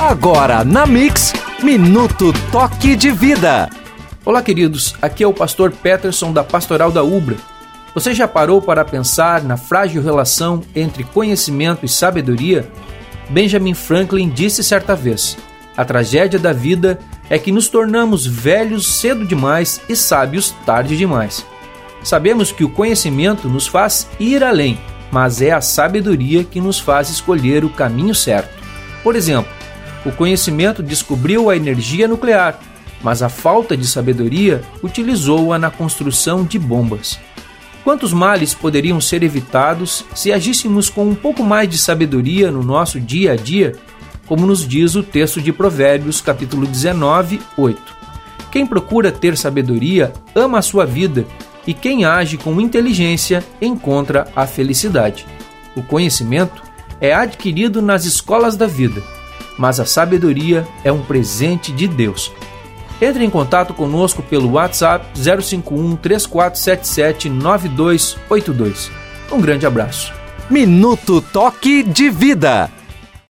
Agora na Mix, Minuto Toque de Vida. Olá, queridos. Aqui é o pastor Peterson da Pastoral da Ubra. Você já parou para pensar na frágil relação entre conhecimento e sabedoria? Benjamin Franklin disse certa vez: A tragédia da vida é que nos tornamos velhos cedo demais e sábios tarde demais. Sabemos que o conhecimento nos faz ir além, mas é a sabedoria que nos faz escolher o caminho certo. Por exemplo, o conhecimento descobriu a energia nuclear, mas a falta de sabedoria utilizou-a na construção de bombas. Quantos males poderiam ser evitados se agíssemos com um pouco mais de sabedoria no nosso dia a dia, como nos diz o texto de Provérbios, capítulo 19, 8. Quem procura ter sabedoria ama a sua vida, e quem age com inteligência encontra a felicidade. O conhecimento é adquirido nas escolas da vida, mas a sabedoria é um presente de Deus. Entre em contato conosco pelo WhatsApp 051 3477 9282. Um grande abraço. Minuto Toque de Vida.